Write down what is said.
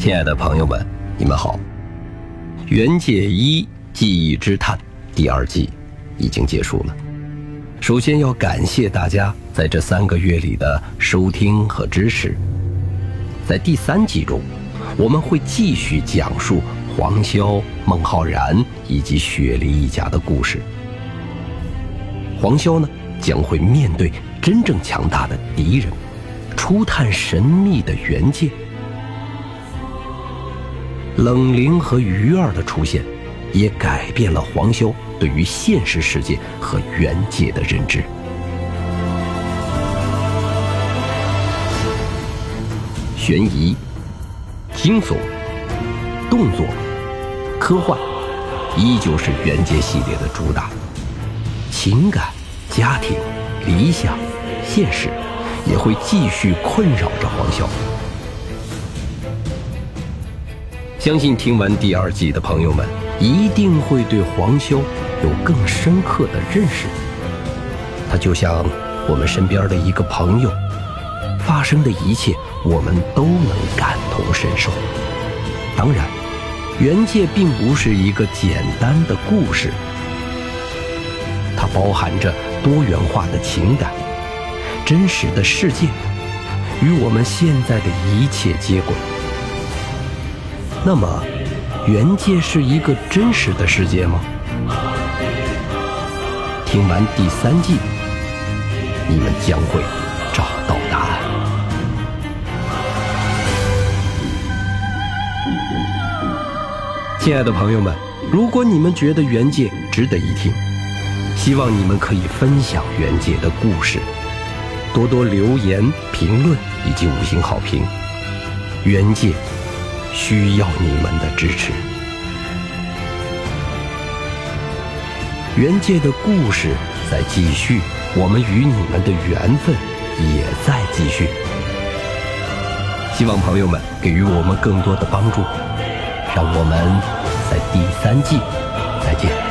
亲爱的朋友们，你们好，《原界一记忆之探》第二季已经结束了。首先要感谢大家在这三个月里的收听和支持。在第三季中，我们会继续讲述黄潇、孟浩然以及雪梨一家的故事。黄潇呢，将会面对真正强大的敌人，初探神秘的原界。冷灵和鱼儿的出现，也改变了黄潇对于现实世界和原界的认知。悬疑、惊悚、动作、科幻，依旧是原界系列的主打。情感、家庭、理想、现实，也会继续困扰着黄潇。相信听完第二季的朋友们，一定会对黄潇有更深刻的认识。他就像我们身边的一个朋友，发生的一切我们都能感同身受。当然，原界并不是一个简单的故事，它包含着多元化的情感、真实的世界，与我们现在的一切接轨。那么，原界是一个真实的世界吗？听完第三季，你们将会找到答案。亲爱的朋友们，如果你们觉得原界值得一听，希望你们可以分享原界的故事，多多留言、评论以及五星好评。原界。需要你们的支持。原界的故事在继续，我们与你们的缘分也在继续。希望朋友们给予我们更多的帮助，让我们在第三季再见。